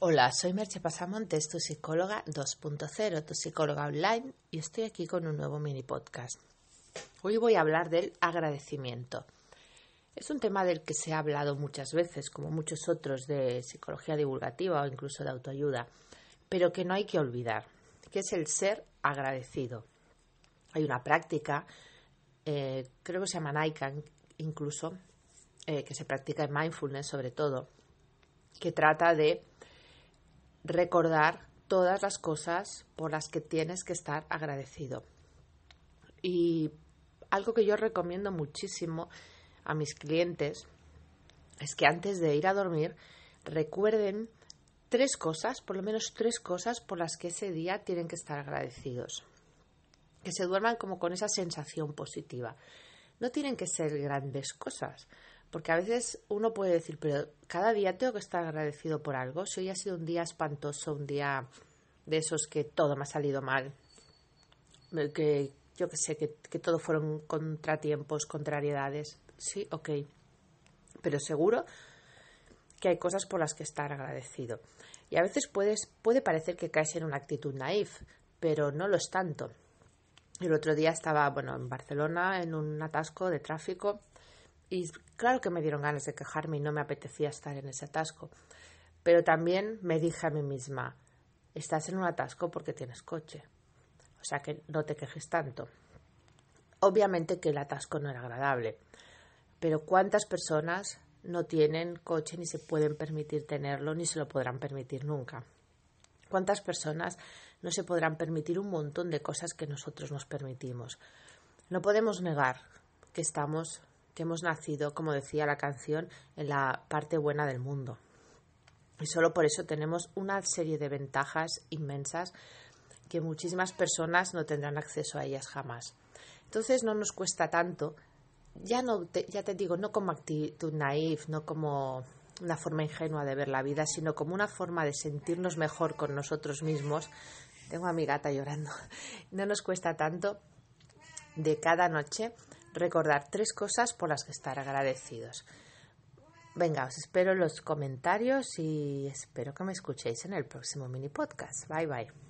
Hola, soy Merche Pasamontes, tu psicóloga 2.0, tu psicóloga online, y estoy aquí con un nuevo mini podcast. Hoy voy a hablar del agradecimiento. Es un tema del que se ha hablado muchas veces, como muchos otros de psicología divulgativa o incluso de autoayuda, pero que no hay que olvidar, que es el ser agradecido. Hay una práctica, eh, creo que se llama Naikan incluso, eh, que se practica en mindfulness sobre todo, que trata de recordar todas las cosas por las que tienes que estar agradecido. Y algo que yo recomiendo muchísimo a mis clientes es que antes de ir a dormir recuerden tres cosas, por lo menos tres cosas por las que ese día tienen que estar agradecidos. Que se duerman como con esa sensación positiva. No tienen que ser grandes cosas. Porque a veces uno puede decir, pero cada día tengo que estar agradecido por algo. Si hoy ha sido un día espantoso, un día de esos que todo me ha salido mal, que yo que sé, que, que todo fueron contratiempos, contrariedades. Sí, ok. Pero seguro que hay cosas por las que estar agradecido. Y a veces puedes, puede parecer que caes en una actitud naif, pero no lo es tanto. El otro día estaba, bueno, en Barcelona en un atasco de tráfico y claro que me dieron ganas de quejarme y no me apetecía estar en ese atasco. Pero también me dije a mí misma, estás en un atasco porque tienes coche. O sea que no te quejes tanto. Obviamente que el atasco no era agradable. Pero ¿cuántas personas no tienen coche ni se pueden permitir tenerlo ni se lo podrán permitir nunca? ¿Cuántas personas no se podrán permitir un montón de cosas que nosotros nos permitimos? No podemos negar que estamos que hemos nacido, como decía la canción, en la parte buena del mundo. Y solo por eso tenemos una serie de ventajas inmensas que muchísimas personas no tendrán acceso a ellas jamás. Entonces no nos cuesta tanto, ya, no te, ya te digo, no como actitud naif, no como una forma ingenua de ver la vida, sino como una forma de sentirnos mejor con nosotros mismos. Tengo a mi gata llorando. No nos cuesta tanto de cada noche recordar tres cosas por las que estar agradecidos. Venga, os espero en los comentarios y espero que me escuchéis en el próximo mini podcast. Bye bye.